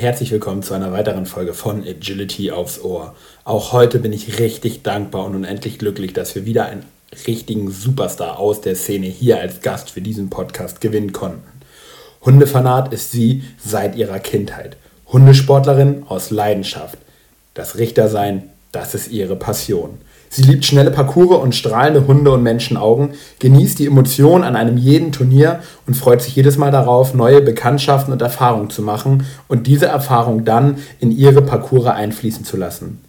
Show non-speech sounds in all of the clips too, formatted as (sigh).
Herzlich willkommen zu einer weiteren Folge von Agility aufs Ohr. Auch heute bin ich richtig dankbar und unendlich glücklich, dass wir wieder einen richtigen Superstar aus der Szene hier als Gast für diesen Podcast gewinnen konnten. Hundefanat ist sie seit ihrer Kindheit. Hundesportlerin aus Leidenschaft. Das Richtersein, das ist ihre Passion. Sie liebt schnelle Parcours und strahlende Hunde- und Menschenaugen, genießt die Emotionen an einem jeden Turnier und freut sich jedes Mal darauf, neue Bekanntschaften und Erfahrungen zu machen und diese Erfahrung dann in ihre Parcours einfließen zu lassen.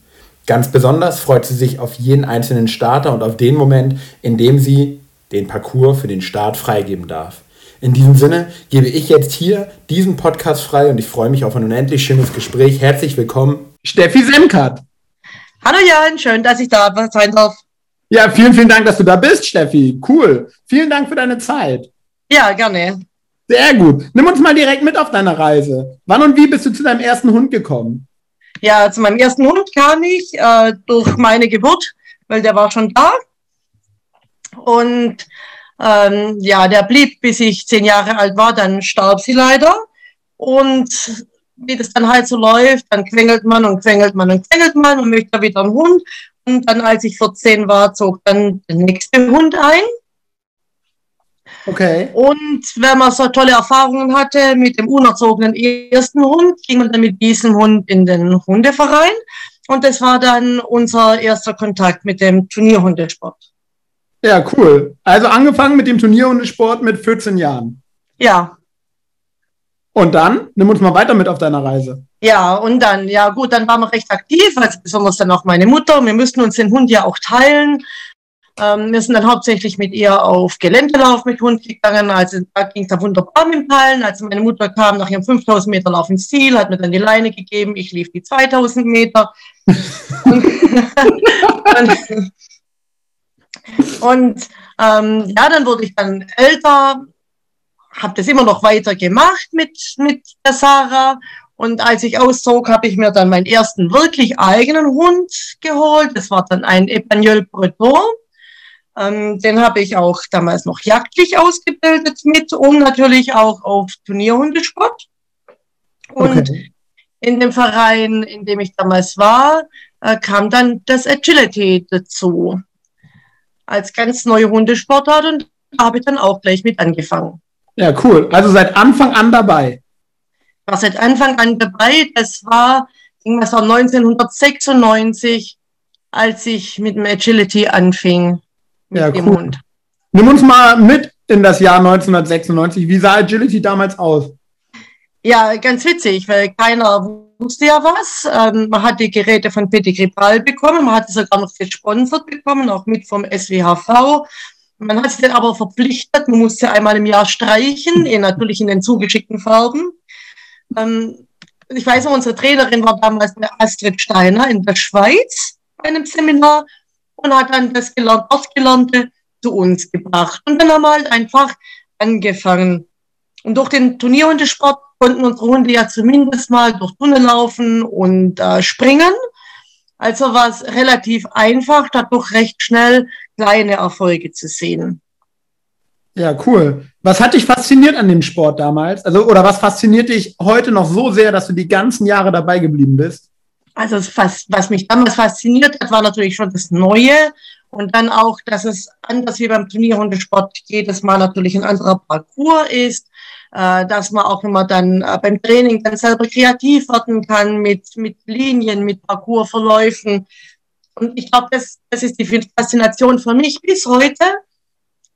Ganz besonders freut sie sich auf jeden einzelnen Starter und auf den Moment, in dem sie den Parcours für den Start freigeben darf. In diesem Sinne gebe ich jetzt hier diesen Podcast frei und ich freue mich auf ein unendlich schönes Gespräch. Herzlich willkommen, Steffi Semkat. Hallo Jan, schön, dass ich da sein darf. Ja, vielen, vielen Dank, dass du da bist, Steffi. Cool. Vielen Dank für deine Zeit. Ja, gerne. Sehr gut. Nimm uns mal direkt mit auf deine Reise. Wann und wie bist du zu deinem ersten Hund gekommen? Ja, zu meinem ersten Hund kam ich äh, durch meine Geburt, weil der war schon da. Und ähm, ja, der blieb, bis ich zehn Jahre alt war, dann starb sie leider. Und wie das dann halt so läuft, dann quengelt man und quengelt man und quengelt man und möchte wieder einen Hund. Und dann, als ich 14 war, zog dann der nächste Hund ein. Okay. Und wenn man so tolle Erfahrungen hatte mit dem unerzogenen ersten Hund, ging man dann mit diesem Hund in den Hundeverein. Und das war dann unser erster Kontakt mit dem Turnierhundesport. Ja, cool. Also angefangen mit dem Turnierhundesport mit 14 Jahren. Ja, und dann, nimm uns mal weiter mit auf deiner Reise. Ja, und dann, ja gut, dann waren wir recht aktiv, also besonders dann auch meine Mutter. Wir müssten uns den Hund ja auch teilen. Ähm, wir sind dann hauptsächlich mit ihr auf Geländelauf mit Hund gegangen. Also da ging es da wunderbar mit dem Teilen. Also meine Mutter kam nach ihrem 5000 Meter Lauf ins Ziel, hat mir dann die Leine gegeben. Ich lief die 2000 Meter. und, (laughs) und ähm, ja, dann wurde ich dann älter, habe das immer noch weiter gemacht mit, mit der Sarah. Und als ich auszog, habe ich mir dann meinen ersten wirklich eigenen Hund geholt. Das war dann ein Epagnol Breton. Ähm, den habe ich auch damals noch jagdlich ausgebildet mit, um natürlich auch auf Turnierhundesport. Und okay. in dem Verein, in dem ich damals war, äh, kam dann das Agility dazu. Als ganz neue Hundesportart und da habe ich dann auch gleich mit angefangen. Ja, cool. Also seit Anfang an dabei. War seit Anfang an dabei. Das war, das war 1996, als ich mit dem Agility anfing. Mit ja, dem cool. Hund. Nimm uns mal mit in das Jahr 1996. Wie sah Agility damals aus? Ja, ganz witzig, weil keiner wusste ja was. Ähm, man hat die Geräte von Pedigree Ball bekommen, man hat sie sogar noch gesponsert bekommen, auch mit vom SWHV. Man hat sich dann aber verpflichtet, man musste einmal im Jahr streichen, eh natürlich in den zugeschickten Farben. Ähm, ich weiß noch, unsere Trainerin war damals eine Astrid Steiner in der Schweiz bei einem Seminar und hat dann das gelernt, dort Gelernte zu uns gebracht. Und dann haben wir halt einfach angefangen. Und durch den Turnierhundesport konnten unsere Hunde ja zumindest mal durch Tunnel laufen und äh, springen. Also war es relativ einfach, dadurch recht schnell kleine Erfolge zu sehen. Ja, cool. Was hat dich fasziniert an dem Sport damals? Also, oder was fasziniert dich heute noch so sehr, dass du die ganzen Jahre dabei geblieben bist? Also, was mich damals fasziniert hat, war natürlich schon das Neue und dann auch, dass es anders wie beim Turnierhundesport jedes Mal natürlich ein anderer Parcours ist, äh, dass man auch immer dann äh, beim Training dann selber kreativ werden kann mit, mit Linien, mit Parcoursverläufen. Und ich glaube, das, das ist die Faszination für mich bis heute,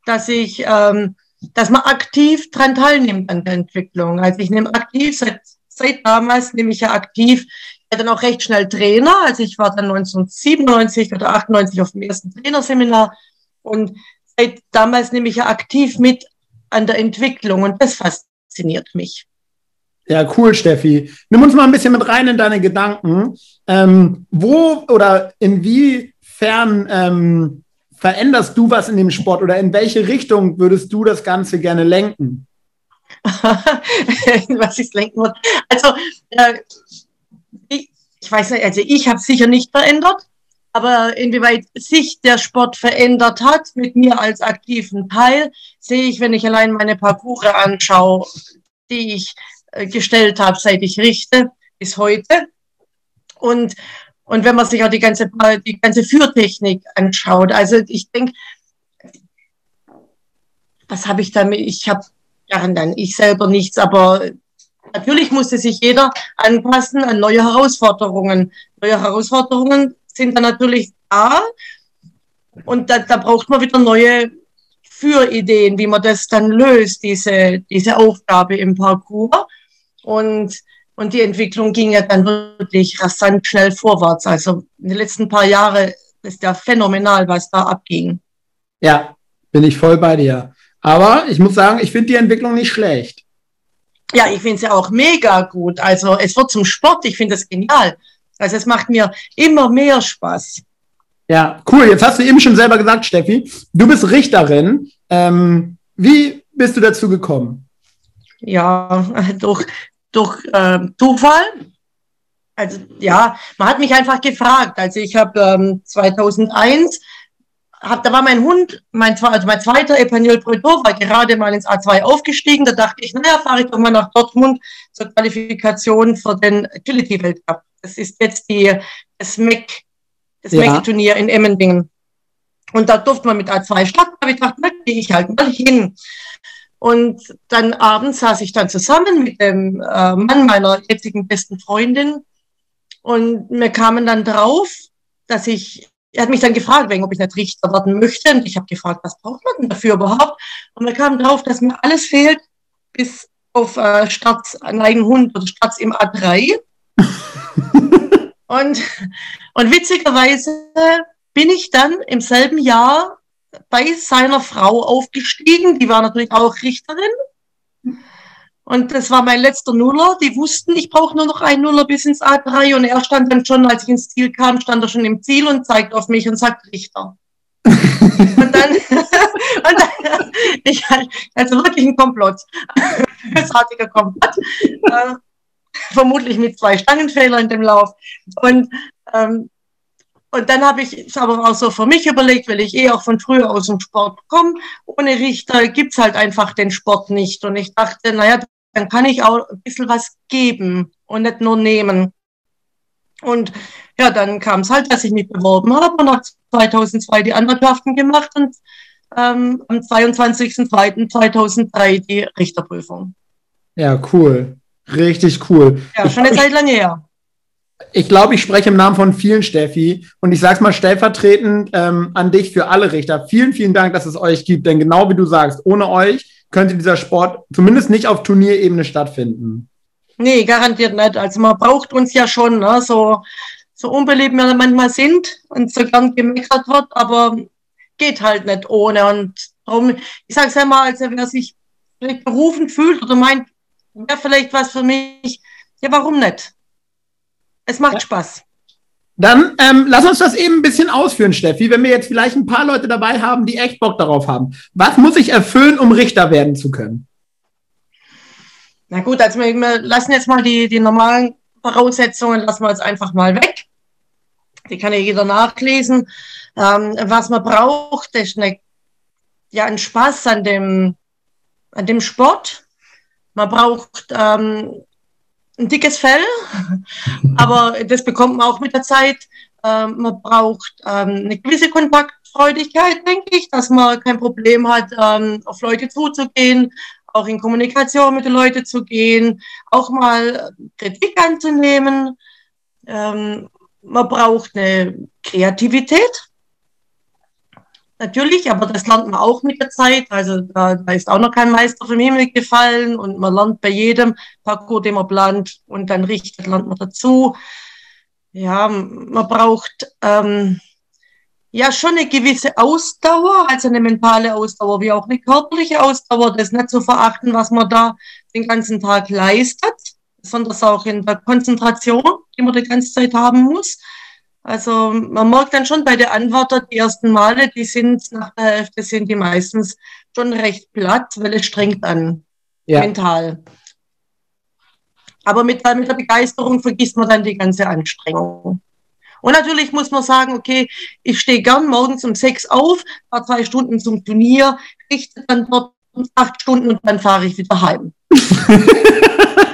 dass ich, ähm, dass man aktiv dran teilnimmt an der Entwicklung. Also ich nehme aktiv, seit, seit damals nehme ich ja aktiv, dann auch recht schnell Trainer. Also ich war dann 1997 oder 98 auf dem ersten Trainerseminar und seit damals nehme ich ja aktiv mit an der Entwicklung und das fasziniert mich. Ja, cool, Steffi. Nimm uns mal ein bisschen mit rein in deine Gedanken. Ähm, wo oder inwiefern ähm, veränderst du was in dem Sport oder in welche Richtung würdest du das Ganze gerne lenken? (laughs) was ich lenken würde. Also, äh, ich, weiß nicht, also ich habe sicher nicht verändert, aber inwieweit sich der Sport verändert hat mit mir als aktiven Teil, sehe ich, wenn ich allein meine Parcours anschaue, die ich äh, gestellt habe, seit ich richte, bis heute. Und, und wenn man sich auch die ganze, die ganze Führtechnik anschaut, also ich denke, was habe ich damit? Ich habe ja, dann ich selber nichts, aber natürlich musste sich jeder anpassen an neue Herausforderungen. Neue Herausforderungen sind dann natürlich da und da, da braucht man wieder neue Führideen, wie man das dann löst, diese, diese Aufgabe im Parcours. Und, und die Entwicklung ging ja dann wirklich rasant schnell vorwärts. Also in den letzten paar Jahren ist ja phänomenal, was da abging. Ja, bin ich voll bei dir. Aber ich muss sagen, ich finde die Entwicklung nicht schlecht. Ja, ich finde es ja auch mega gut. Also es wird zum Sport, ich finde es genial. Also es macht mir immer mehr Spaß. Ja, cool. Jetzt hast du eben schon selber gesagt, Steffi, du bist Richterin. Ähm, wie bist du dazu gekommen? Ja, (laughs) durch, durch äh, Zufall. Also ja, man hat mich einfach gefragt. Also ich habe ähm, 2001 hab, da war mein Hund, mein, also mein zweiter Epaniol Preto, war gerade mal ins A2 aufgestiegen. Da dachte ich, naja, fahre ich doch mal nach Dortmund zur Qualifikation für den Agility Weltcup. Das ist jetzt die, das MEC, das ja. MEC-Turnier in Emmendingen. Und da durfte man mit A2 starten. Da habe ich gedacht, na, gehe ich halt mal hin. Und dann abends saß ich dann zusammen mit dem äh, Mann meiner jetzigen besten Freundin. Und wir kamen dann drauf, dass ich er hat mich dann gefragt, wegen, ob ich nicht Richter werden möchte. Und ich habe gefragt, was braucht man denn dafür überhaupt? Und wir kamen drauf, dass mir alles fehlt, bis auf äh, einen Hund oder Starts im A3. und, und witzigerweise bin ich dann im selben Jahr bei seiner Frau aufgestiegen. Die war natürlich auch Richterin. Und das war mein letzter Nuller. Die wussten, ich brauche nur noch einen Nuller bis ins A3. Und er stand dann schon, als ich ins Ziel kam, stand er schon im Ziel und zeigt auf mich und sagt Richter. (laughs) und dann, (laughs) und dann ich, also wirklich ein Komplott. (laughs) Bösartiger Komplott. Äh, vermutlich mit zwei Stangenfehlern in dem Lauf. Und, ähm, und dann habe ich es aber auch so für mich überlegt, weil ich eh auch von früher aus dem Sport komme. Ohne Richter gibt's halt einfach den Sport nicht. Und ich dachte, naja, dann kann ich auch ein bisschen was geben und nicht nur nehmen. Und ja, dann kam es halt, dass ich mich beworben habe und nach 2002 die Anwaltschaften gemacht und ähm, am 22.02.2003 die Richterprüfung. Ja, cool. Richtig cool. Ja, schon eine Zeit lang her. Ich glaube, ich spreche im Namen von vielen, Steffi. Und ich sage es mal stellvertretend ähm, an dich für alle Richter. Vielen, vielen Dank, dass es euch gibt. Denn genau wie du sagst, ohne euch könnte dieser Sport zumindest nicht auf Turnierebene stattfinden. Nee, garantiert nicht. Also man braucht uns ja schon, ne? so, so unbeliebt wir manchmal sind und so gern gemeckert wird, aber geht halt nicht ohne. Und darum, ich sage es einmal, also wer sich vielleicht berufen fühlt oder meint, wäre vielleicht was für mich, ja, warum nicht? Es macht ja. Spaß. Dann ähm, lass uns das eben ein bisschen ausführen, Steffi. Wenn wir jetzt vielleicht ein paar Leute dabei haben, die echt Bock darauf haben. Was muss ich erfüllen, um Richter werden zu können? Na gut, also wir, wir lassen jetzt mal die, die normalen Voraussetzungen, lassen wir jetzt einfach mal weg. Die kann ja jeder nachlesen. Ähm, was man braucht, ist eine, ja, ein Spaß an dem, an dem Sport. Man braucht ähm, ein dickes Fell, (laughs) aber das bekommt man auch mit der Zeit. Ähm, man braucht ähm, eine gewisse Kontaktfreudigkeit, denke ich, dass man kein Problem hat, ähm, auf Leute zuzugehen, auch in Kommunikation mit den Leuten zu gehen, auch mal Kritik anzunehmen. Ähm, man braucht eine Kreativität, natürlich, aber das lernt man auch mit der Zeit. Also da, da ist auch noch kein Meister vom Himmel gefallen und man lernt bei jedem Parcours, den man plant und dann richtet, lernt man dazu. Ja, man braucht ähm, ja schon eine gewisse Ausdauer, also eine mentale Ausdauer wie auch eine körperliche Ausdauer, das nicht zu verachten, was man da den ganzen Tag leistet, sondern auch in der Konzentration, die man die ganze Zeit haben muss. Also man merkt dann schon bei den Antworten die ersten Male, die sind nach der Hälfte sind die meistens schon recht platt, weil es strengt an, ja. mental. Aber mit, mit der Begeisterung vergisst man dann die ganze Anstrengung. Und natürlich muss man sagen, okay, ich stehe gern morgens um sechs auf, fahre zwei Stunden zum Turnier, richte dann dort acht Stunden und dann fahre ich wieder heim. (laughs)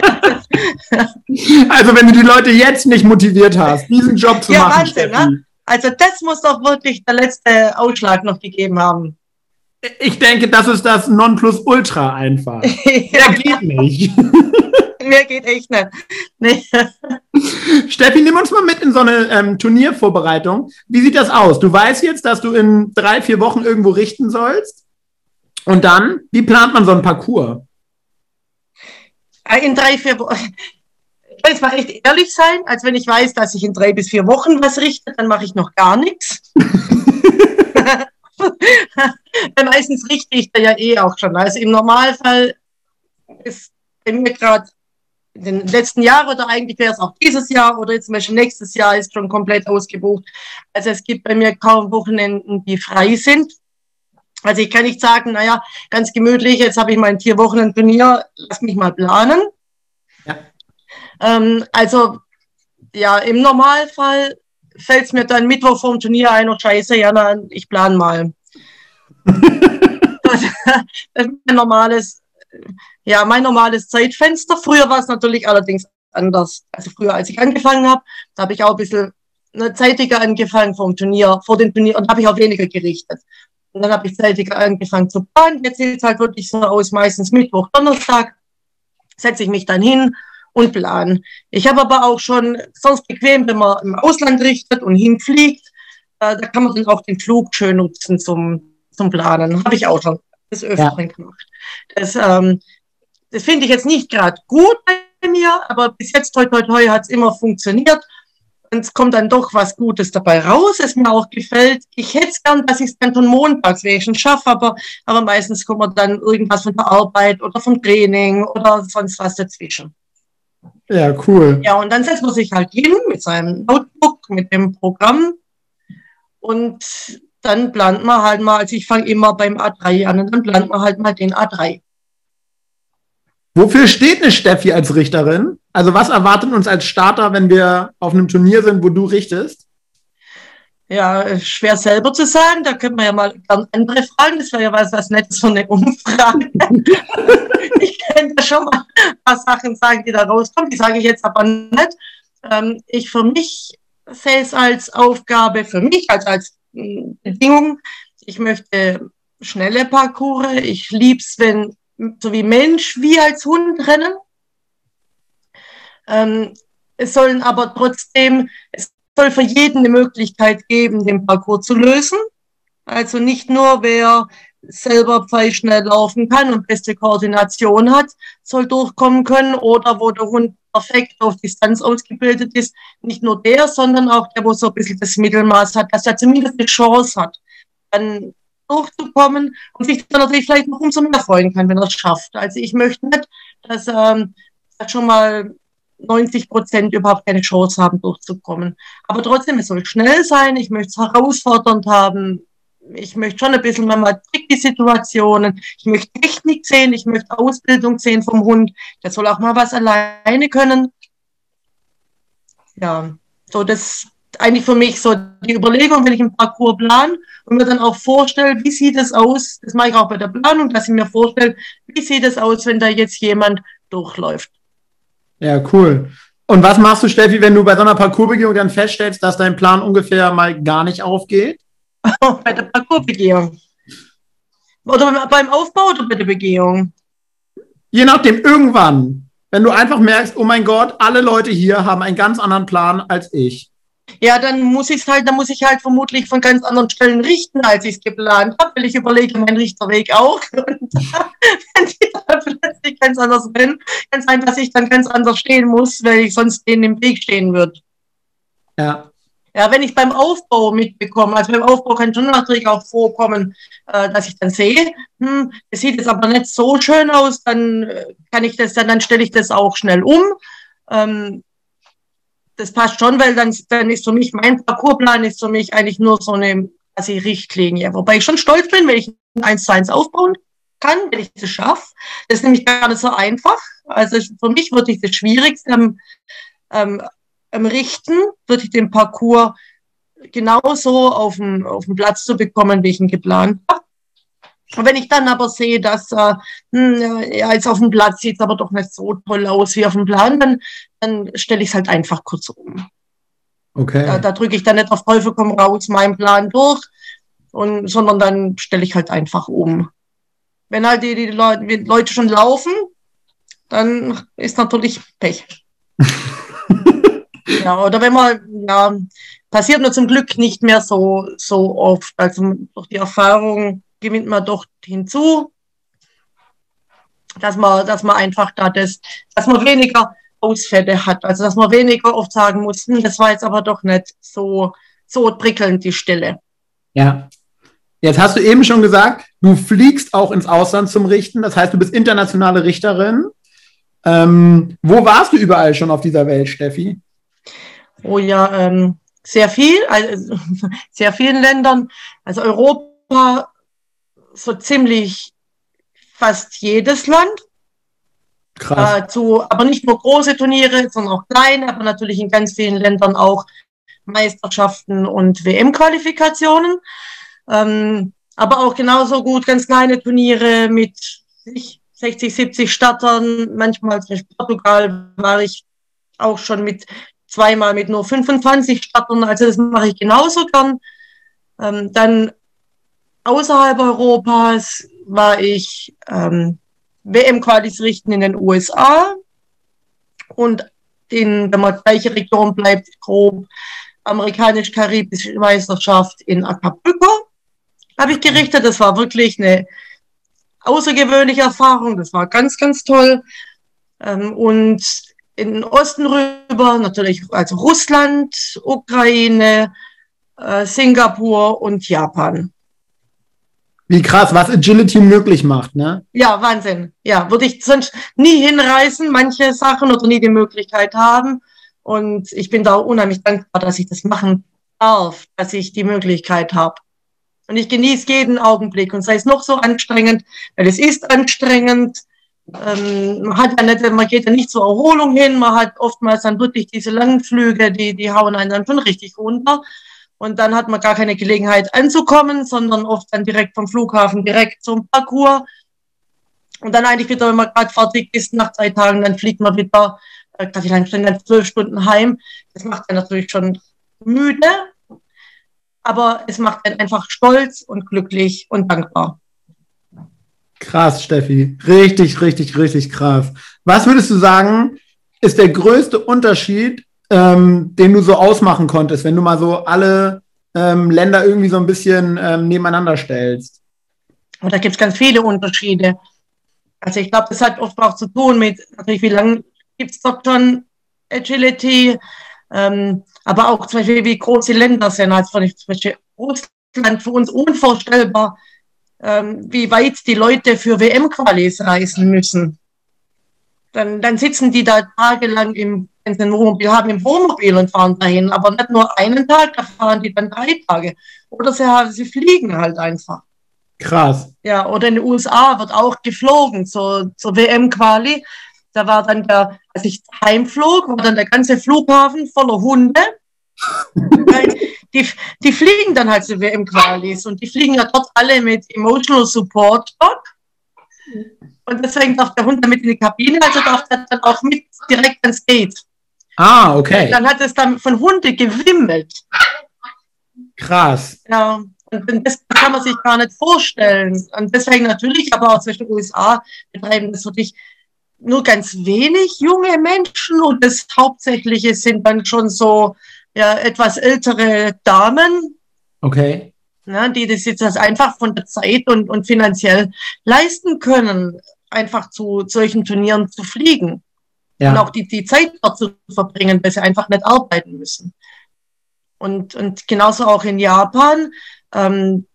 (laughs) Also wenn du die Leute jetzt nicht motiviert hast, diesen Job zu Ja, machen, Wahnsinn, ne? Also das muss doch wirklich der letzte Ausschlag noch gegeben haben. ich denke, das ist das Nonplusultra einfach. (laughs) ja, Der geht nicht. (laughs) mir geht echt nicht. Nee. Steffi, nimm uns mal mit in so eine ähm, Turniervorbereitung. Wie sieht das aus? Du weißt jetzt, dass du in drei, vier Wochen irgendwo richten sollst. Und dann, wie plant man so einen Parcours? In drei, vier Wochen. (laughs) Ich will jetzt mal echt ehrlich sein, als wenn ich weiß, dass ich in drei bis vier Wochen was richte, dann mache ich noch gar nichts. (laughs) Weil meistens richte ich da ja eh auch schon. Also im Normalfall ist bei mir gerade in den letzten Jahren oder eigentlich wäre es auch dieses Jahr oder jetzt zum Beispiel nächstes Jahr ist schon komplett ausgebucht. Also es gibt bei mir kaum Wochenenden, die frei sind. Also ich kann nicht sagen, naja, ganz gemütlich, jetzt habe ich mein vier Wochen ein Turnier, lass mich mal planen. Ja. Ähm, also ja, im Normalfall fällt es mir dann Mittwoch vorm Turnier ein, oh scheiße, ja, na, ich plan mal. das, (laughs) das ist mein normales, ja, mein normales Zeitfenster. Früher war es natürlich allerdings anders. Also früher, als ich angefangen habe, da habe ich auch ein bisschen ne, zeitiger angefangen vom Turnier, vor dem Turnier und habe ich auch weniger gerichtet. Und dann habe ich zeitiger angefangen zu planen. Jetzt sieht es halt wirklich so aus, meistens Mittwoch, Donnerstag setze ich mich dann hin und plan. Ich habe aber auch schon sonst bequem, wenn man im Ausland richtet und hinfliegt, äh, da kann man dann auch den Flug schön nutzen zum, zum Planen. Habe ich auch schon des Öfteren ja. gemacht. Das, ähm, das finde ich jetzt nicht gerade gut bei mir, aber bis jetzt, toi, toi, toi, hat es immer funktioniert. Es kommt dann doch was Gutes dabei raus, es mir auch gefällt. Ich hätte es gern, dass ich es dann schon montags wegen schaffe, aber, aber meistens kommt man dann irgendwas von der Arbeit oder vom Training oder sonst was dazwischen. Ja, cool. Ja, und dann setzt man sich halt hin mit seinem Notebook, mit dem Programm und dann plant man halt mal, also ich fange immer beim A3 an und dann plant man halt mal den A3. Wofür steht eine Steffi als Richterin? Also was erwartet uns als Starter, wenn wir auf einem Turnier sind, wo du richtest? Ja, schwer selber zu sagen. Da könnte man ja mal ganz andere fragen. Das wäre ja was, was Nettes so eine Umfrage. (laughs) ich könnte schon mal ein paar Sachen sagen, die da rauskommen. Die sage ich jetzt aber nicht. Ähm, ich für mich sehe es als Aufgabe, für mich als, als Bedingung. Ich möchte schnelle Parcours. Ich liebe es, wenn so wie Mensch wie als Hund rennen. Ähm, es sollen aber trotzdem, es soll für jeden eine Möglichkeit geben, den Parcours zu lösen. Also nicht nur wer selber pfeilschnell laufen kann und beste Koordination hat, soll durchkommen können oder wo der Hund perfekt auf Distanz ausgebildet ist. Nicht nur der, sondern auch der, wo so ein bisschen das Mittelmaß hat, dass er zumindest eine Chance hat, dann durchzukommen und sich dann natürlich vielleicht noch umso mehr freuen kann, wenn er es schafft. Also ich möchte nicht, dass ähm, schon mal 90 Prozent überhaupt keine Chance haben, durchzukommen. Aber trotzdem, es soll schnell sein, ich möchte es herausfordernd haben, ich möchte schon ein bisschen mal tricky Situationen, ich möchte Technik sehen, ich möchte Ausbildung sehen vom Hund, der soll auch mal was alleine können. Ja, so das eigentlich für mich so die Überlegung, wenn ich einen Parcours plan und mir dann auch vorstelle, wie sieht es aus, das mache ich auch bei der Planung, dass ich mir vorstelle, wie sieht es aus, wenn da jetzt jemand durchläuft. Ja, cool. Und was machst du, Steffi, wenn du bei so einer Parcoursbegehung dann feststellst, dass dein Plan ungefähr mal gar nicht aufgeht? (laughs) bei der Parcoursbegehung. Oder beim Aufbau oder bei der Begehung? Je nachdem, irgendwann. Wenn du einfach merkst, oh mein Gott, alle Leute hier haben einen ganz anderen Plan als ich. Ja, dann muss ich halt, dann muss ich halt vermutlich von ganz anderen Stellen richten, als ich es geplant habe, weil ich überlege meinen Richterweg auch. (laughs) Und wenn die dann plötzlich ganz anders bin, kann es sein, dass ich dann ganz anders stehen muss, weil ich sonst denen im Weg stehen würde. Ja. Ja, wenn ich beim Aufbau mitbekomme, also beim Aufbau kann schon natürlich auch vorkommen, äh, dass ich dann sehe, hm, es sieht jetzt aber nicht so schön aus, dann äh, kann ich das, dann, dann stelle ich das auch schnell um. Ähm, das passt schon, weil dann, dann ist für mich, mein Parcoursplan ist für mich eigentlich nur so eine quasi Richtlinie. Wobei ich schon stolz bin, wenn ich eins zu eins aufbauen kann, wenn ich das schaffe. Das ist nämlich gar nicht so einfach. Also für mich wirklich das Schwierigste am, ähm, am Richten, wirklich den Parcours genauso auf den, auf den Platz zu bekommen, wie ich ihn geplant habe. Und wenn ich dann aber sehe, dass äh, hm, ja, jetzt auf dem Platz sieht es aber doch nicht so toll aus wie auf dem Plan, dann, dann stelle ich es halt einfach kurz um. Okay. Da, da drücke ich dann nicht auf Teufel komm raus meinen Plan durch, und, sondern dann stelle ich halt einfach um. Wenn halt die, die Leute, die Leute schon laufen, dann ist natürlich Pech. (laughs) ja, oder wenn man, ja, passiert nur zum Glück nicht mehr so, so oft. Also durch die Erfahrung gewinnt man doch hinzu, dass man, dass man einfach da das, dass man weniger Ausfälle hat. Also dass man weniger oft sagen muss, hm, das war jetzt aber doch nicht so, so prickelnd die Stelle. Ja. Jetzt hast du eben schon gesagt, du fliegst auch ins Ausland zum Richten. Das heißt, du bist internationale Richterin. Ähm, wo warst du überall schon auf dieser Welt, Steffi? Oh ja, ähm, sehr viel, also (laughs) sehr vielen Ländern. Also Europa, so ziemlich fast jedes Land. Krass. Äh, zu, aber nicht nur große Turniere, sondern auch kleine, aber natürlich in ganz vielen Ländern auch Meisterschaften und WM-Qualifikationen. Ähm, aber auch genauso gut ganz kleine Turniere mit 60, 70 Startern. Manchmal, zum Beispiel Portugal, war ich auch schon mit zweimal mit nur 25 Startern. Also das mache ich genauso gern. Ähm, dann außerhalb Europas war ich ähm, WM-Qualis richten in den USA und in, wenn man gleiche Region bleibt, grob amerikanisch-karibische Meisterschaft in Acapulco habe ich gerichtet. Das war wirklich eine außergewöhnliche Erfahrung. Das war ganz, ganz toll. Ähm, und in den Osten rüber, natürlich also Russland, Ukraine, äh, Singapur und Japan. Wie krass, was Agility möglich macht, ne? Ja, Wahnsinn. Ja, würde ich sonst nie hinreißen, manche Sachen oder nie die Möglichkeit haben. Und ich bin da unheimlich dankbar, dass ich das machen darf, dass ich die Möglichkeit habe. Und ich genieße jeden Augenblick und sei es noch so anstrengend, weil es ist anstrengend. Ähm, man hat ja nicht, man geht ja nicht zur Erholung hin, man hat oftmals dann wirklich diese langen Flüge, die, die hauen einen dann schon richtig runter. Und dann hat man gar keine Gelegenheit anzukommen, sondern oft dann direkt vom Flughafen direkt zum Parcours. Und dann eigentlich wieder, wenn man gerade fertig ist, nach drei Tagen, dann fliegt man wieder, äh, wie lange dann zwölf Stunden heim. Das macht einen natürlich schon müde, aber es macht einen einfach stolz und glücklich und dankbar. Krass, Steffi. Richtig, richtig, richtig krass. Was würdest du sagen, ist der größte Unterschied ähm, den du so ausmachen konntest, wenn du mal so alle ähm, Länder irgendwie so ein bisschen ähm, nebeneinander stellst? Und da gibt es ganz viele Unterschiede. Also ich glaube, das hat oft auch zu tun mit, natürlich, wie lange gibt es dort schon Agility, ähm, aber auch zum Beispiel, wie groß die Länder sind. Also zum Beispiel Russland für uns unvorstellbar, ähm, wie weit die Leute für WM-Qualis reisen müssen. Dann, dann sitzen die da tagelang im ein Wohnmobil haben, im Wohnmobil und fahren dahin, aber nicht nur einen Tag, da fahren die dann drei Tage. Oder sie, sie fliegen halt einfach. Krass. Ja, oder in den USA wird auch geflogen zur, zur WM-Quali. Da war dann der, als ich heimflog, war dann der ganze Flughafen voller Hunde. (laughs) die, die fliegen dann halt zu WM-Qualis und die fliegen ja dort alle mit Emotional Support Dog. Und deswegen darf der Hund damit in die Kabine, also darf der dann auch mit direkt ans Gate. Ah, okay. Dann hat es dann von Hunde gewimmelt. Krass. Ja, und das kann man sich gar nicht vorstellen. Und deswegen natürlich, aber auch zwischen den USA betreiben das wirklich nur ganz wenig junge Menschen und das Hauptsächliche sind dann schon so ja, etwas ältere Damen. Okay. Ja, die das jetzt einfach von der Zeit und, und finanziell leisten können, einfach zu solchen Turnieren zu fliegen ja. und auch die, die Zeit dort zu verbringen, weil sie einfach nicht arbeiten müssen. Und, und genauso auch in Japan. Ähm,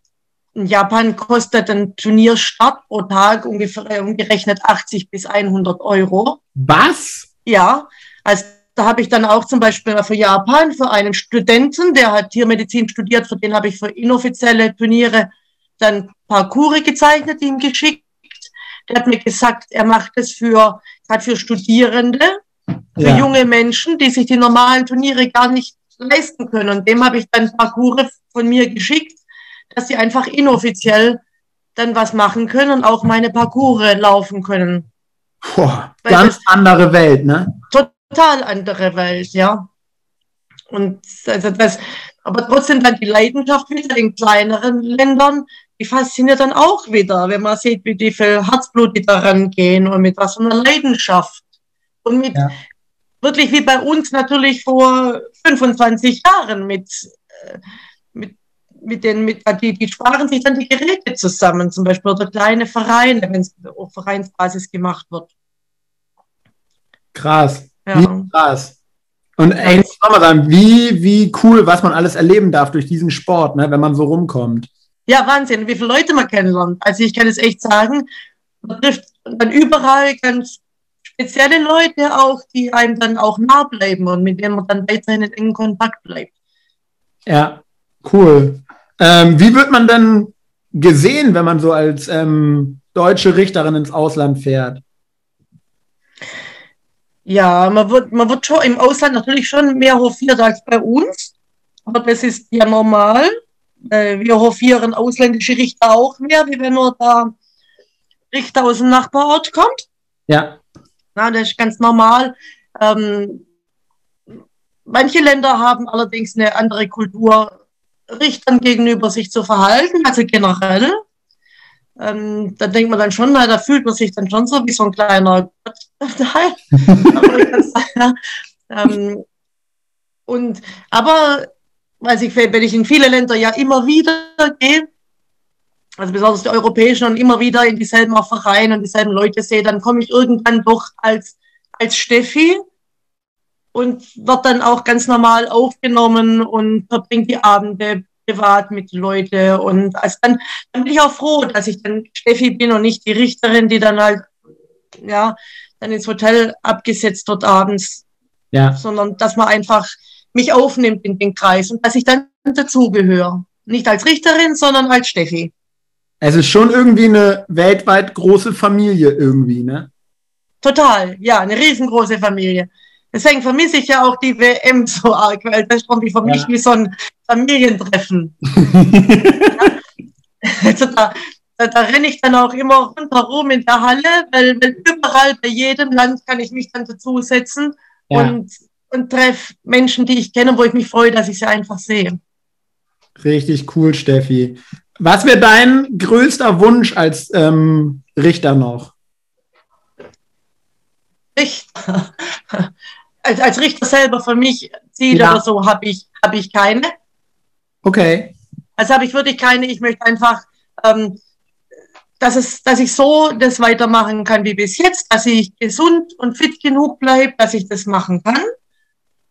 in Japan kostet ein Turnierstart pro Tag ungefähr äh, umgerechnet 80 bis 100 Euro. Was? Ja, also da habe ich dann auch zum Beispiel für Japan, für einen Studenten, der hat Tiermedizin studiert, für den habe ich für inoffizielle Turniere dann Parcours gezeichnet, ihm geschickt. Der hat mir gesagt, er macht es für gerade für Studierende, für ja. junge Menschen, die sich die normalen Turniere gar nicht leisten können. Und dem habe ich dann Parcours von mir geschickt, dass sie einfach inoffiziell dann was machen können und auch meine Parcours laufen können. Boah, ganz andere Welt, ne? Total andere Welt, ja. Und also das, aber trotzdem dann die Leidenschaft wieder in kleineren Ländern, die fasziniert dann auch wieder, wenn man sieht, wie die viel Herzblut die daran gehen und mit was für einer Leidenschaft. Und mit ja. wirklich wie bei uns natürlich vor 25 Jahren mit, äh, mit, mit den, mit, die, die sparen sich dann die Geräte zusammen, zum Beispiel oder kleine Vereine, wenn es auf Vereinsbasis gemacht wird. Krass. Ja. Krass. Und ey, wie, wie cool, was man alles erleben darf durch diesen Sport, ne, wenn man so rumkommt. Ja, Wahnsinn, wie viele Leute man kennenlernt. Also ich kann es echt sagen, man trifft dann überall ganz spezielle Leute auch, die einem dann auch nah bleiben und mit denen man dann weiterhin in engen Kontakt bleibt. Ja, cool. Ähm, wie wird man denn gesehen, wenn man so als ähm, deutsche Richterin ins Ausland fährt? Ja, man wird, man wird schon im Ausland natürlich schon mehr hofiert als bei uns. Aber das ist ja normal. Äh, wir hofieren ausländische Richter auch mehr, wie wenn nur der Richter aus dem Nachbarort kommt. Ja. Na, das ist ganz normal. Ähm, manche Länder haben allerdings eine andere Kultur, Richtern gegenüber sich zu verhalten, also generell ähm, da denkt man dann schon, na, da fühlt man sich dann schon so wie so ein kleiner Teil. (laughs) (laughs) ähm, und aber, weiß ich, wenn ich in viele Länder ja immer wieder gehe, also besonders die europäischen und immer wieder in dieselben Vereine und dieselben Leute sehe, dann komme ich irgendwann doch als, als Steffi und wird dann auch ganz normal aufgenommen und verbringt die Abende privat mit Leuten. Und also dann, dann bin ich auch froh, dass ich dann Steffi bin und nicht die Richterin, die dann halt, ja, dann ins Hotel abgesetzt wird abends. Ja. Sondern dass man einfach mich aufnimmt in den Kreis und dass ich dann dazugehöre. Nicht als Richterin, sondern als Steffi. Es ist schon irgendwie eine weltweit große Familie irgendwie, ne? Total, ja, eine riesengroße Familie. Deswegen vermisse ich ja auch die WM (laughs) so arg, weil das ist irgendwie für mich ja. wie so ein Familientreffen. (laughs) also da, da, da, renne ich dann auch immer rundherum in der Halle, weil, weil überall bei jedem Land kann ich mich dann dazusetzen ja. und, und treffe Menschen, die ich kenne, wo ich mich freue, dass ich sie einfach sehe. Richtig cool, Steffi. Was wäre dein größter Wunsch als ähm, Richter noch? Richter (laughs) als, als Richter selber für mich Ziele ja. oder so habe ich, hab ich keine. Okay. Also habe ich wirklich keine. Ich möchte einfach, ähm, dass, es, dass ich so das weitermachen kann wie bis jetzt, dass ich gesund und fit genug bleibe, dass ich das machen kann.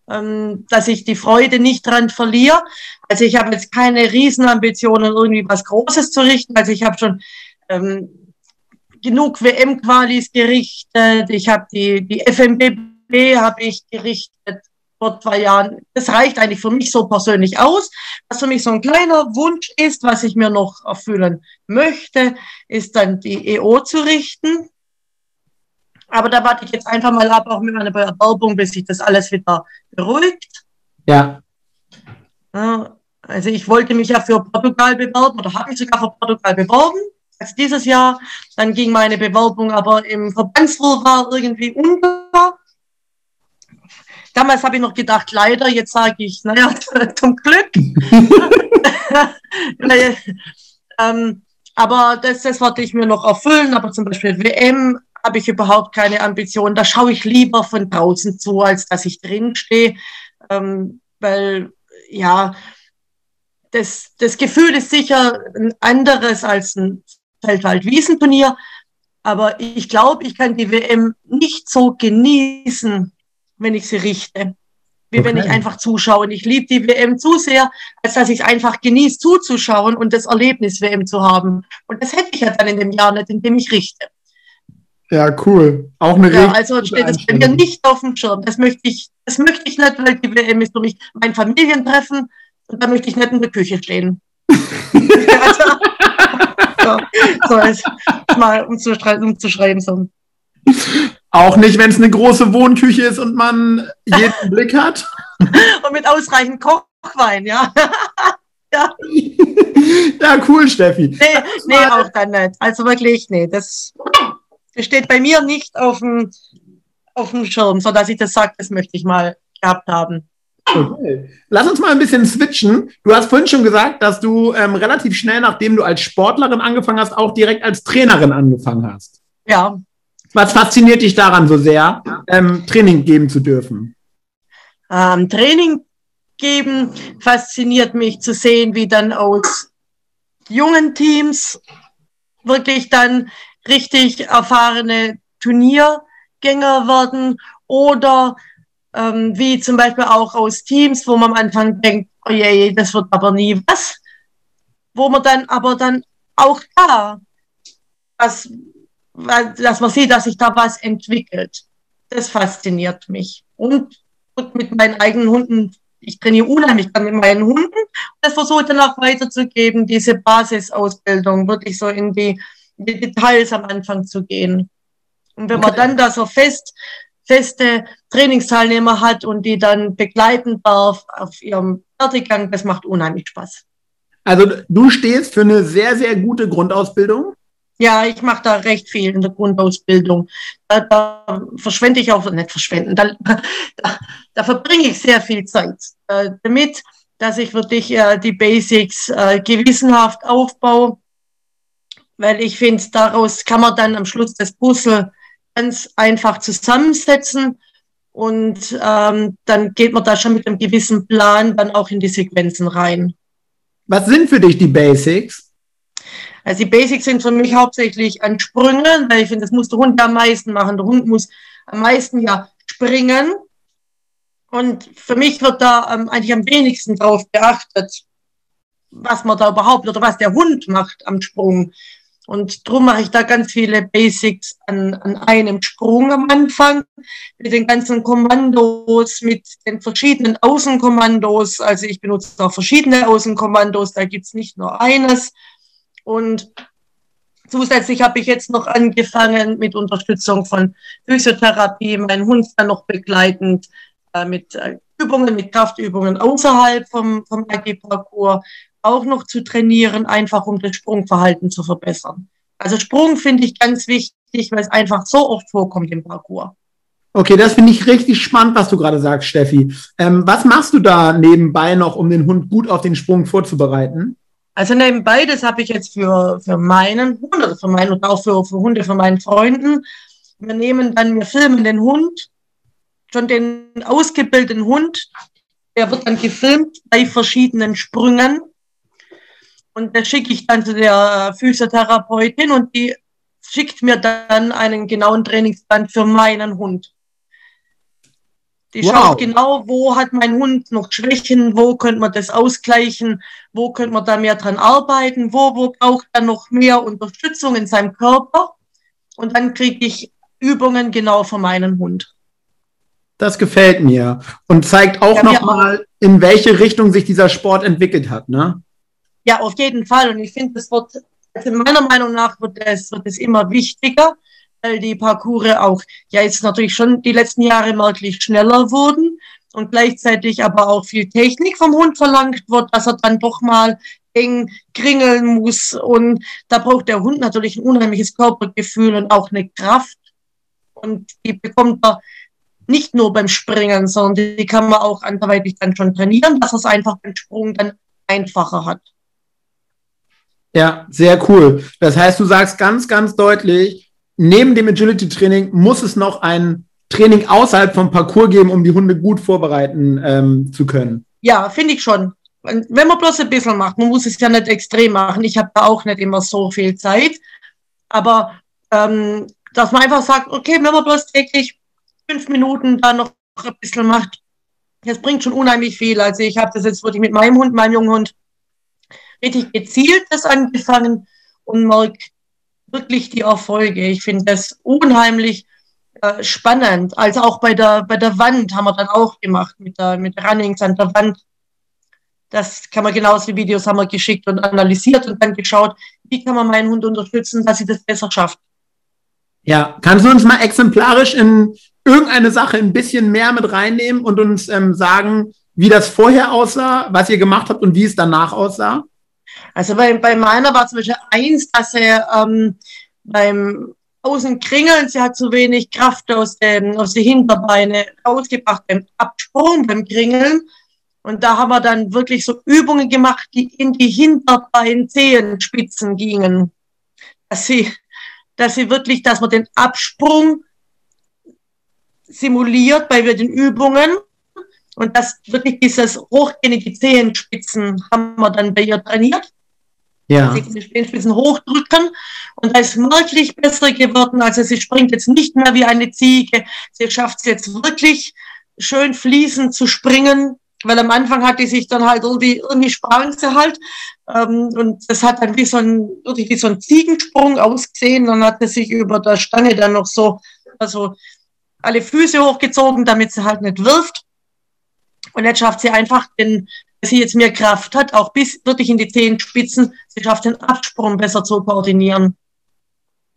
Ähm, dass ich die Freude nicht dran verliere. Also ich habe jetzt keine Riesenambitionen, irgendwie was Großes zu richten. Also ich habe schon ähm, genug WM-Qualis gerichtet. Ich habe die, die FMB habe ich gerichtet vor zwei Jahren. Das reicht eigentlich für mich so persönlich aus. Was für mich so ein kleiner Wunsch ist, was ich mir noch erfüllen möchte, ist dann die EO zu richten. Aber da warte ich jetzt einfach mal ab, auch mit meiner Bewerbung, bis sich das alles wieder beruhigt. Ja. Also ich wollte mich ja für Portugal bewerben oder habe mich sogar für Portugal beworben. Als dieses Jahr, dann ging meine Bewerbung aber im Verbandsvorwahl irgendwie unter. Damals habe ich noch gedacht, leider, jetzt sage ich, naja, (laughs) zum Glück. (laughs) ähm, aber das, das wollte ich mir noch erfüllen. Aber zum Beispiel WM habe ich überhaupt keine Ambition. Da schaue ich lieber von draußen zu, als dass ich drin stehe. Ähm, weil, ja, das, das Gefühl ist sicher ein anderes als ein Feldwald-Wiesenturnier. Aber ich glaube, ich kann die WM nicht so genießen, wenn ich sie richte. Wie okay. wenn ich einfach zuschaue. Und ich liebe die WM zu sehr, als dass ich es einfach genieße, zuzuschauen und das Erlebnis WM zu haben. Und das hätte ich ja dann in dem Jahr nicht, in dem ich richte. Ja, cool. Auch eine Ja, also steht das bei mir nicht auf dem Schirm. Das möchte ich, das möchte ich nicht, weil die WM ist für mich mein Familientreffen und da möchte ich nicht in der Küche stehen. (laughs) (laughs) so, so ist mal umzuschreiben. So. Auch nicht, wenn es eine große Wohnküche ist und man jeden Blick hat. (laughs) Und mit ausreichend Kochwein, ja. ja. ja, cool, Steffi. Nee, nee, auch dann nicht. Also wirklich, nee, das, das steht bei mir nicht auf dem, auf dem Schirm, so dass ich das sage, das möchte ich mal gehabt haben. Okay. Lass uns mal ein bisschen switchen. Du hast vorhin schon gesagt, dass du ähm, relativ schnell, nachdem du als Sportlerin angefangen hast, auch direkt als Trainerin angefangen hast. Ja. Was fasziniert dich daran so sehr, ähm, Training geben zu dürfen? Ähm, Training geben fasziniert mich zu sehen, wie dann aus jungen Teams wirklich dann richtig erfahrene Turniergänger werden oder ähm, wie zum Beispiel auch aus Teams, wo man am Anfang denkt, oh je, das wird aber nie was, wo man dann aber dann auch da, dass, dass man sieht, dass sich da was entwickelt. Das fasziniert mich. Und, und mit meinen eigenen Hunden, ich trainiere unheimlich dann mit meinen Hunden. Das versuche ich dann auch weiterzugeben, diese Basisausbildung, wirklich so in die, in die Details am Anfang zu gehen. Und wenn okay. man dann da so fest feste Trainingsteilnehmer hat und die dann begleiten darf auf ihrem Werdegang, das macht unheimlich Spaß. Also du stehst für eine sehr, sehr gute Grundausbildung? Ja, ich mache da recht viel in der Grundausbildung. Da, da verschwende ich auch, nicht verschwenden, da, (laughs) da, da verbringe ich sehr viel Zeit äh, damit, dass ich wirklich äh, die Basics äh, gewissenhaft aufbaue, weil ich finde, daraus kann man dann am Schluss das Puzzle ganz einfach zusammensetzen und ähm, dann geht man da schon mit einem gewissen Plan dann auch in die Sequenzen rein. Was sind für dich die Basics? Also die Basics sind für mich hauptsächlich an Sprüngen, weil ich finde, das muss der Hund am meisten machen. Der Hund muss am meisten ja springen. Und für mich wird da ähm, eigentlich am wenigsten darauf beachtet, was man da überhaupt oder was der Hund macht am Sprung. Und drum mache ich da ganz viele Basics an, an einem Sprung am Anfang, mit den ganzen Kommandos, mit den verschiedenen Außenkommandos. Also ich benutze auch verschiedene Außenkommandos, da gibt's nicht nur eines. Und zusätzlich habe ich jetzt noch angefangen mit Unterstützung von Physiotherapie, meinen Hund dann noch begleitend äh, mit äh, Übungen, mit Kraftübungen außerhalb vom, vom AG-Parcours auch noch zu trainieren, einfach um das Sprungverhalten zu verbessern. Also Sprung finde ich ganz wichtig, weil es einfach so oft vorkommt im Parcours. Okay, das finde ich richtig spannend, was du gerade sagst, Steffi. Ähm, was machst du da nebenbei noch, um den Hund gut auf den Sprung vorzubereiten? Also nebenbei, das habe ich jetzt für, für meinen Hund, also für meinen und auch für, für Hunde von meinen Freunden. Wir nehmen dann, wir filmen den Hund, schon den ausgebildeten Hund, der wird dann gefilmt bei verschiedenen Sprüngen und das schicke ich dann zu der Physiotherapeutin und die schickt mir dann einen genauen Trainingsplan für meinen Hund. Die wow. schaut genau, wo hat mein Hund noch Schwächen, wo könnte man das ausgleichen, wo könnte man da mehr dran arbeiten, wo, wo braucht er noch mehr Unterstützung in seinem Körper. Und dann kriege ich Übungen genau für meinen Hund. Das gefällt mir und zeigt auch ja, nochmal, in welche Richtung sich dieser Sport entwickelt hat. Ne? Ja, auf jeden Fall. Und ich finde, das wird, also meiner Meinung nach wird es, wird es immer wichtiger, weil die Parcours auch ja jetzt natürlich schon die letzten Jahre merklich schneller wurden und gleichzeitig aber auch viel Technik vom Hund verlangt wird, dass er dann doch mal eng kringeln muss. Und da braucht der Hund natürlich ein unheimliches Körpergefühl und auch eine Kraft. Und die bekommt er nicht nur beim Springen, sondern die kann man auch anderweitig dann schon trainieren, dass er es einfach beim Sprung dann einfacher hat. Ja, sehr cool. Das heißt, du sagst ganz, ganz deutlich, neben dem Agility-Training muss es noch ein Training außerhalb vom Parcours geben, um die Hunde gut vorbereiten ähm, zu können. Ja, finde ich schon. Wenn man bloß ein bisschen macht, man muss es ja nicht extrem machen. Ich habe da auch nicht immer so viel Zeit. Aber ähm, dass man einfach sagt, okay, wenn man bloß täglich fünf Minuten da noch ein bisschen macht, das bringt schon unheimlich viel. Also ich habe das jetzt wirklich mit meinem Hund, meinem jungen Hund, richtig gezielt das angefangen und merke wirklich die Erfolge. Ich finde das unheimlich äh, spannend. Also auch bei der, bei der Wand haben wir dann auch gemacht mit der, mit Runnings an der Wand. Das kann man genauso, die Videos haben wir geschickt und analysiert und dann geschaut, wie kann man meinen Hund unterstützen, dass sie das besser schafft. Ja, kannst du uns mal exemplarisch in irgendeine Sache ein bisschen mehr mit reinnehmen und uns ähm, sagen, wie das vorher aussah, was ihr gemacht habt und wie es danach aussah? Also bei, bei meiner war zum Beispiel eins, dass er ähm, beim Außenkringeln, sie hat zu wenig Kraft aus, dem, aus den Hinterbeine rausgebracht beim Absprung, beim Kringeln. Und da haben wir dann wirklich so Übungen gemacht, die in die Hinterbein-Zehenspitzen gingen. Dass sie, dass sie wirklich, dass man den Absprung simuliert bei den Übungen und das wirklich dieses Hochgehen die Zehenspitzen haben wir dann bei ihr trainiert. Ja. Sie die Zehenspitzen hochdrücken und da ist merklich besser geworden. Also sie springt jetzt nicht mehr wie eine Ziege. Sie schafft es jetzt wirklich schön fließend zu springen, weil am Anfang hat die sich dann halt irgendwie, irgendwie sprang sie halt. Ähm, und das hat dann wie so ein, wirklich wie so ein Ziegensprung ausgesehen. Dann hat sie sich über der Stange dann noch so, also alle Füße hochgezogen, damit sie halt nicht wirft. Und jetzt schafft sie einfach den, dass sie jetzt mehr Kraft hat, auch bis wirklich in die Zehenspitzen. Sie schafft den Absprung besser zu koordinieren.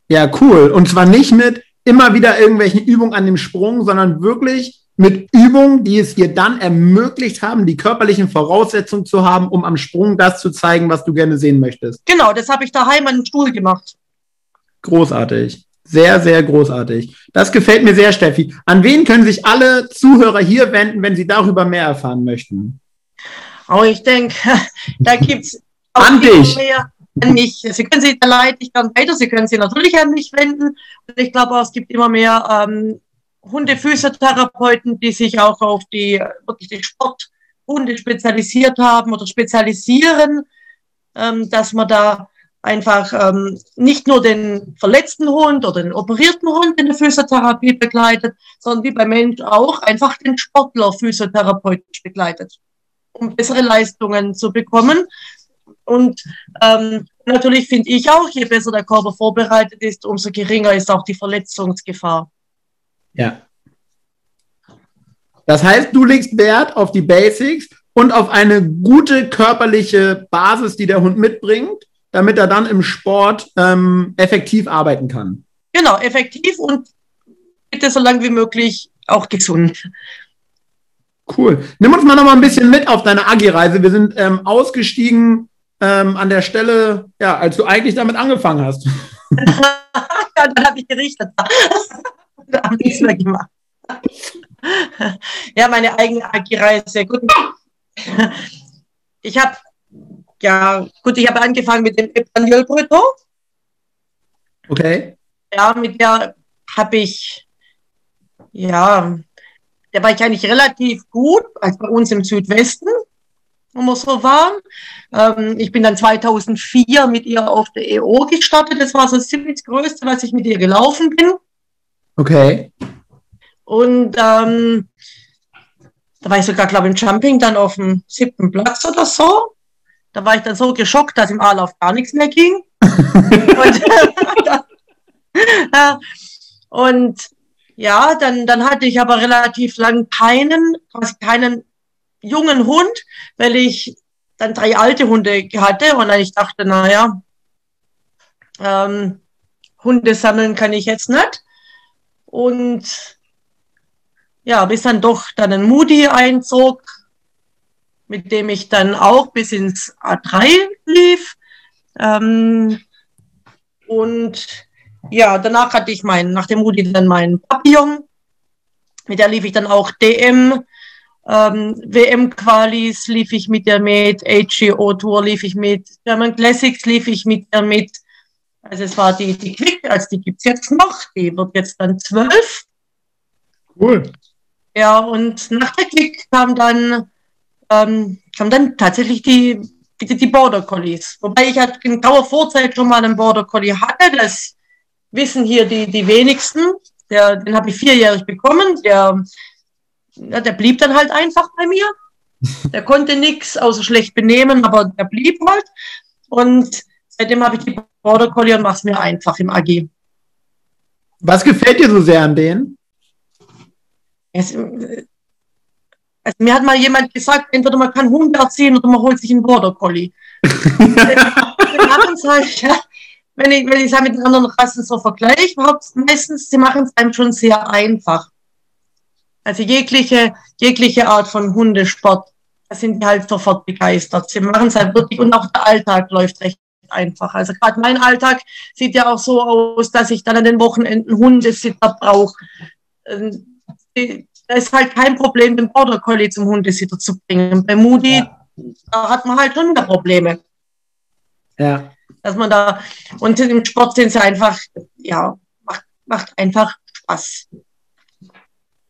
Ja, cool. Und zwar nicht mit immer wieder irgendwelchen Übungen an dem Sprung, sondern wirklich mit Übungen, die es dir dann ermöglicht haben, die körperlichen Voraussetzungen zu haben, um am Sprung das zu zeigen, was du gerne sehen möchtest. Genau, das habe ich daheim an dem Stuhl gemacht. Großartig. Sehr, sehr großartig. Das gefällt mir sehr, Steffi. An wen können sich alle Zuhörer hier wenden, wenn sie darüber mehr erfahren möchten? Oh, ich denke, (laughs) da gibt es an dich. Mehr an mich. Sie können sich, da leite ich dann weiter. Sie können sich natürlich an mich wenden. Und ich glaube, es gibt immer mehr ähm, Hundephysiotherapeuten, die sich auch auf die wirklich die Sporthunde spezialisiert haben oder spezialisieren, ähm, dass man da einfach ähm, nicht nur den verletzten Hund oder den operierten Hund in der Physiotherapie begleitet, sondern wie beim Mensch auch einfach den Sportler physiotherapeutisch begleitet, um bessere Leistungen zu bekommen. Und ähm, natürlich finde ich auch, je besser der Körper vorbereitet ist, umso geringer ist auch die Verletzungsgefahr. Ja. Das heißt, du legst Wert auf die Basics und auf eine gute körperliche Basis, die der Hund mitbringt damit er dann im Sport ähm, effektiv arbeiten kann. Genau, effektiv und bitte so lange wie möglich auch gesund. Cool. Nimm uns mal noch mal ein bisschen mit auf deine Agi-Reise. Wir sind ähm, ausgestiegen ähm, an der Stelle, ja, als du eigentlich damit angefangen hast. (laughs) ja, dann habe ich gerichtet. (laughs) da habe ich nichts mehr gemacht. ja, meine eigene Agi-Reise. Gut. Ich habe ja, gut, ich habe angefangen mit dem Daniel Breton. Okay. Ja, mit der habe ich, ja, der war ich eigentlich relativ gut, als bei uns im Südwesten, wo wir so waren. Ähm, ich bin dann 2004 mit ihr auf der EO gestartet. Das war so ziemlich das Größte, was ich mit ihr gelaufen bin. Okay. Und ähm, da war ich sogar, glaube ich, im Jumping dann auf dem siebten Platz oder so. Da war ich dann so geschockt, dass im A-Lauf gar nichts mehr ging. (laughs) und, (laughs) und, ja, dann, dann hatte ich aber relativ lang keinen, quasi keinen jungen Hund, weil ich dann drei alte Hunde hatte und dann ich dachte, naja, ähm, Hunde sammeln kann ich jetzt nicht. Und ja, bis dann doch dann ein Moody einzog, mit dem ich dann auch bis ins A3 lief. Ähm, und ja, danach hatte ich meinen, nach dem Rudi dann meinen Papillon. Mit der lief ich dann auch DM. Ähm, WM-Qualis lief ich mit der mit, AGO Tour lief ich mit, German Classics lief ich mit der mit. Also es war die, die Quick, also die gibt's jetzt noch, die wird jetzt dann zwölf. Cool. Ja, und nach der Quick kam dann ähm, haben dann tatsächlich die, die, die Border Collies. Wobei ich halt in grauer Vorzeit schon mal einen Border Collie hatte. Das wissen hier die, die wenigsten. Der, den habe ich vierjährig bekommen. Der, ja, der blieb dann halt einfach bei mir. Der konnte nichts außer schlecht benehmen, aber der blieb halt. Und seitdem habe ich die Border Collie und mache es mir einfach im AG. Was gefällt dir so sehr an denen? Es, also mir hat mal jemand gesagt, entweder man kann Hunde erziehen oder man holt sich einen Border Collie. (laughs) halt, ja, wenn ich es mit den anderen Rassen so vergleiche, meistens, sie machen es einem schon sehr einfach. Also jegliche, jegliche Art von Hundesport, da sind die halt sofort begeistert. Sie machen es halt wirklich und auch der Alltag läuft recht einfach. Also gerade mein Alltag sieht ja auch so aus, dass ich dann an den Wochenenden Hundesitter brauche. Da ist halt kein Problem, den Border Collie zum Hundesitter zu bringen. Bei Moody, ja. da hat man halt schon Probleme. Ja. Dass man da, und im Sport sind sie einfach, ja, macht, macht einfach Spaß.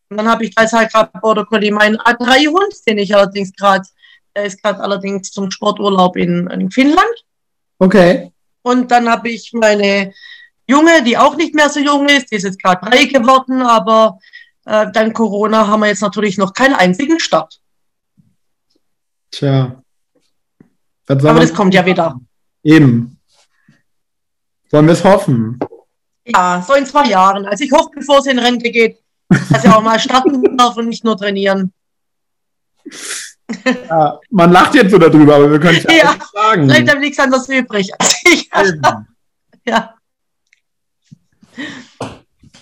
Und dann habe ich da halt gerade Border Collie meinen A3-Hund, den ich allerdings gerade, der ist gerade allerdings zum Sporturlaub in, in Finnland. Okay. Und dann habe ich meine Junge, die auch nicht mehr so jung ist, die ist jetzt gerade drei geworden, aber äh, dank Corona haben wir jetzt natürlich noch keinen einzigen Start. Tja. aber das kommt ja wieder. Eben. Wollen wir es hoffen? Ja, so in zwei Jahren. Also ich hoffe, bevor es in Rente geht, dass er auch mal starten darf (laughs) und nicht nur trainieren. Ja, man lacht jetzt so darüber, aber wir können es ja, ja nicht sagen. Bleibt einem nichts anderes übrig. (laughs) ja.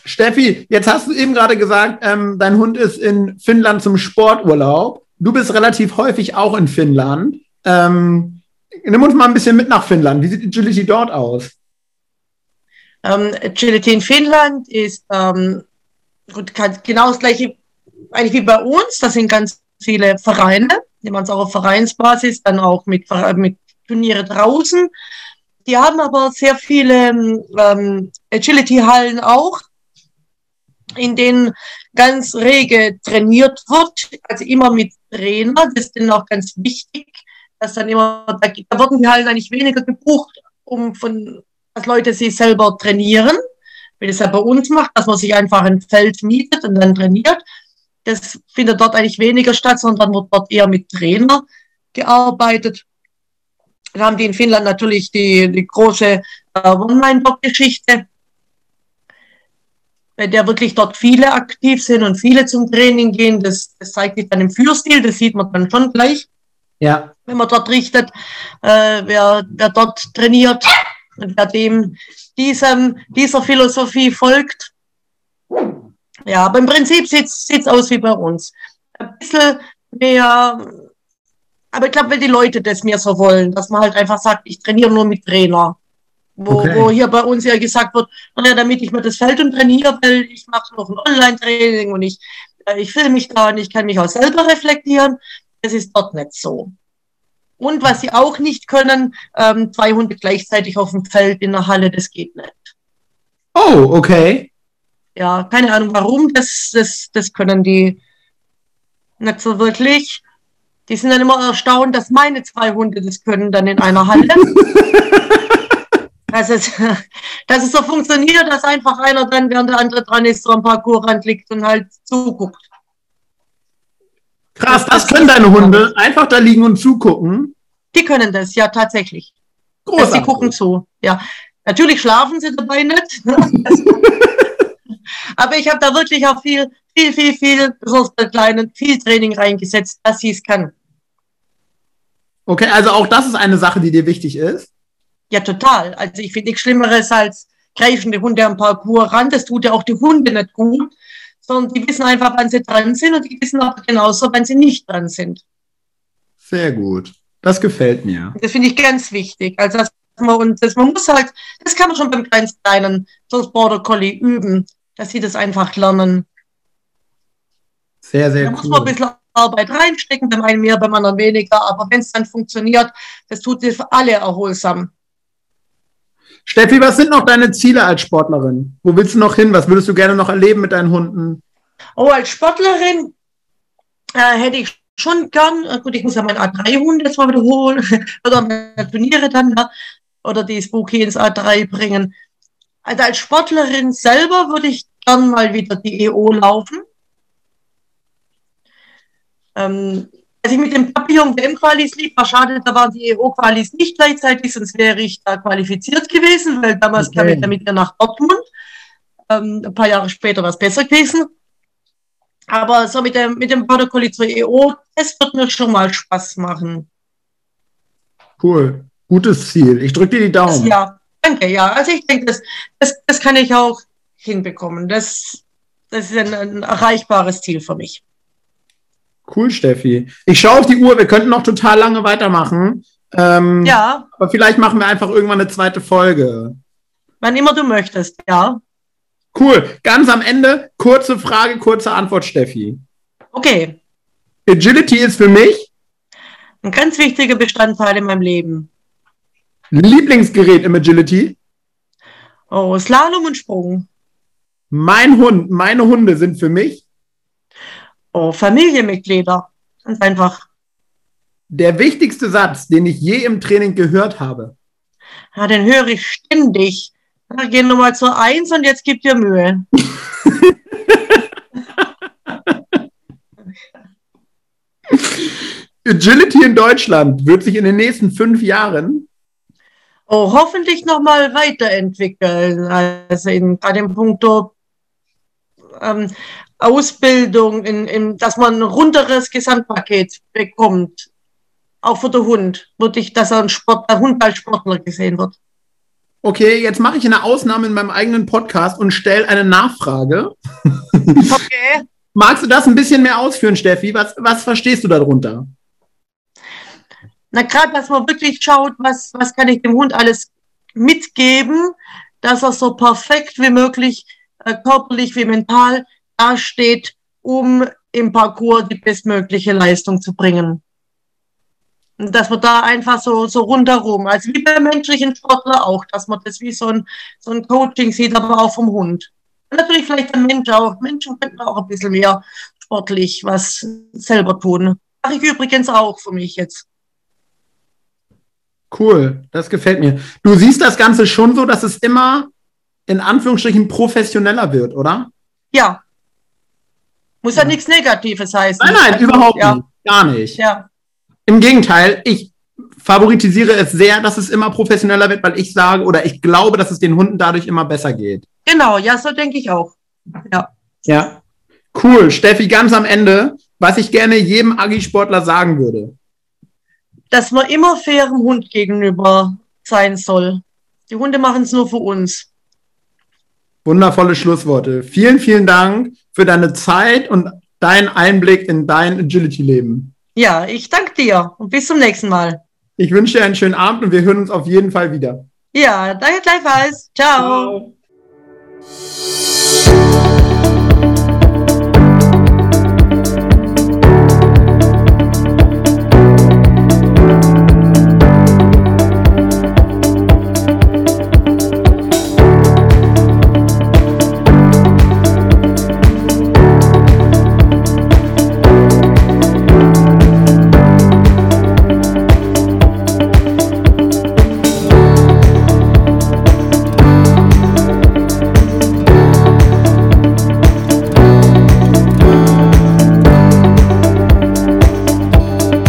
Steffi, jetzt hast du eben gerade gesagt, ähm, dein Hund ist in Finnland zum Sporturlaub. Du bist relativ häufig auch in Finnland. Ähm, nimm uns mal ein bisschen mit nach Finnland. Wie sieht Agility dort aus? Ähm, Agility in Finnland ist ähm, gut, genau das gleiche eigentlich wie bei uns. Das sind ganz viele Vereine, die man es auch auf Vereinsbasis, dann auch mit, mit Turniere draußen. Die haben aber sehr viele ähm, Agility-Hallen auch, in denen ganz rege trainiert wird, also immer mit Trainer. Das ist dann auch ganz wichtig, dass dann immer, da, da wurden die Hallen eigentlich weniger gebucht, um von, dass Leute sich selber trainieren, wie das ja bei uns macht, dass man sich einfach ein Feld mietet und dann trainiert, das findet dort eigentlich weniger statt, sondern wird dort eher mit Trainer gearbeitet. Dann haben die in Finnland natürlich die, die große äh, Online-Blog-Geschichte, bei der wirklich dort viele aktiv sind und viele zum Training gehen. Das, das zeigt sich dann im Führstil, das sieht man dann schon gleich. Ja. Wenn man dort richtet, äh, wer, wer dort trainiert und wer dem diesem, dieser Philosophie folgt, ja, aber im Prinzip sieht es aus wie bei uns. Ein bisschen mehr, aber ich glaube, wenn die Leute das mir so wollen, dass man halt einfach sagt, ich trainiere nur mit Trainer. Wo, okay. wo hier bei uns ja gesagt wird, naja, damit ich mir das Feld und trainiere, weil ich mache noch ein Online-Training und ich, äh, ich filme mich da und ich kann mich auch selber reflektieren. Das ist dort nicht so. Und was sie auch nicht können, ähm, zwei Hunde gleichzeitig auf dem Feld in der Halle, das geht nicht. Oh, okay ja, keine Ahnung warum, das, das, das können die nicht so wirklich. Die sind dann immer erstaunt, dass meine zwei Hunde das können, dann in einer Halle. (laughs) dass, (laughs) es, dass es so funktioniert, dass einfach einer dann, während der andere dran ist, so am Parcoursrand liegt und halt zuguckt. Krass, das, das können deine Hunde. Einfach da liegen und zugucken. Die können das, ja, tatsächlich. Großartig. Sie gucken zu, ja. Natürlich schlafen sie dabei nicht. (laughs) Aber ich habe da wirklich auch viel, viel, viel, viel, besonders bei Kleinen, viel Training reingesetzt, dass sie es kann. Okay, also auch das ist eine Sache, die dir wichtig ist? Ja, total. Also ich finde nichts Schlimmeres als greifende Hunde am Parcours ran. Das tut ja auch die Hunde nicht gut, sondern die wissen einfach, wann sie dran sind und die wissen auch genauso, wann sie nicht dran sind. Sehr gut. Das gefällt mir. Das finde ich ganz wichtig. Also dass man, und das, man muss halt, das kann man schon beim ganz kleinen so Border Collie üben dass sie das einfach lernen. Sehr, sehr da cool. Da muss man ein bisschen Arbeit reinstecken, beim einen mehr, beim anderen weniger, aber wenn es dann funktioniert, das tut sich für alle erholsam. Steffi, was sind noch deine Ziele als Sportlerin? Wo willst du noch hin? Was würdest du gerne noch erleben mit deinen Hunden? Oh, als Sportlerin äh, hätte ich schon gern, äh, gut, ich muss ja meinen A3-Hund jetzt mal wiederholen, (laughs) oder meine Turniere dann, ja, oder die Spooky ins A3 bringen. Also als Sportlerin selber würde ich gern mal wieder die EO laufen. Ähm, als ich mit dem Papillon WM-Qualis lief, war schade, da waren die EO-Qualis nicht gleichzeitig, sonst wäre ich da qualifiziert gewesen, weil damals okay. kam ich damit ja nach Dortmund. Ähm, ein paar Jahre später war es besser gewesen. Aber so mit dem, mit dem Border Collie zur EO, das wird mir schon mal Spaß machen. Cool. Gutes Ziel. Ich drücke dir die Daumen. Ja, Danke, ja. Also ich denke, das, das, das kann ich auch hinbekommen. Das, das ist ein, ein erreichbares Ziel für mich. Cool, Steffi. Ich schaue auf die Uhr, wir könnten noch total lange weitermachen. Ähm, Ja, Aber vielleicht machen wir einfach irgendwann eine zweite Folge. wann immer du möchtest, ja. Cool. Ganz am Ende, kurze Frage, kurze Antwort, Steffi. Okay, Agility ist für mich ein ganz wichtiger Bestandteil in meinem Leben. Lieblingsgerät im Agility. Oh, Slalom und Sprung. Mein Hund, meine Hunde sind für mich Familienmitglieder. Ganz einfach. der wichtigste Satz, den ich je im Training gehört habe. Ja, den höre ich ständig. Na, geh nochmal zur Eins und jetzt gib dir Mühe. (laughs) Agility in Deutschland wird sich in den nächsten fünf Jahren Oh, hoffentlich nochmal weiterentwickeln. Also in, gerade im Punkto ähm, Ausbildung, in, in, dass man ein runderes Gesamtpaket bekommt. Auch für den Hund. Wirklich, dass er ein Sport, der Hund als Sportler gesehen wird. Okay, jetzt mache ich eine Ausnahme in meinem eigenen Podcast und stelle eine Nachfrage. (laughs) Okay. Magst du das ein bisschen mehr ausführen, Steffi? Was, was verstehst du darunter? Na, gerade, dass man wirklich schaut, was, was kann ich dem Hund alles mitgeben, dass er so perfekt wie möglich, äh, körperlich wie mental dasteht, um im Parcours die bestmögliche Leistung zu bringen. Und dass man da einfach so, so rundherum, also wie beim menschlichen Sportler auch, dass man das wie so ein, so ein Coaching sieht, aber auch vom Hund. Und natürlich vielleicht der Mensch auch. Menschen könnten auch ein bisschen mehr sportlich was selber tun. Mache ich übrigens auch für mich jetzt. Cool, das gefällt mir. Du siehst das Ganze schon so, dass es immer in Anführungsstrichen professioneller wird, oder? Ja. Muss ja, Ja. nichts Negatives heißen. Nein, nein, Also, überhaupt ja, nicht. Gar nicht. Ja, Im Gegenteil, ich favorisiere es sehr, dass es immer professioneller wird, weil ich sage oder ich glaube, dass es den Hunden dadurch immer besser geht. genau, ja, so denke ich auch. Ja. Ja. Cool. Steffi, ganz am Ende, was ich gerne jedem Agi-Sportler sagen würde. Dass man immer fairem Hund gegenüber sein soll. Die Hunde machen es nur für uns. Wundervolle Schlussworte. Vielen, vielen Dank für deine Zeit und deinen Einblick in dein Agility-Leben. Ja, ich danke dir und bis zum nächsten Mal. Ich wünsche dir einen schönen Abend und wir hören uns auf jeden Fall wieder. Ja, danke gleichfalls. Ciao.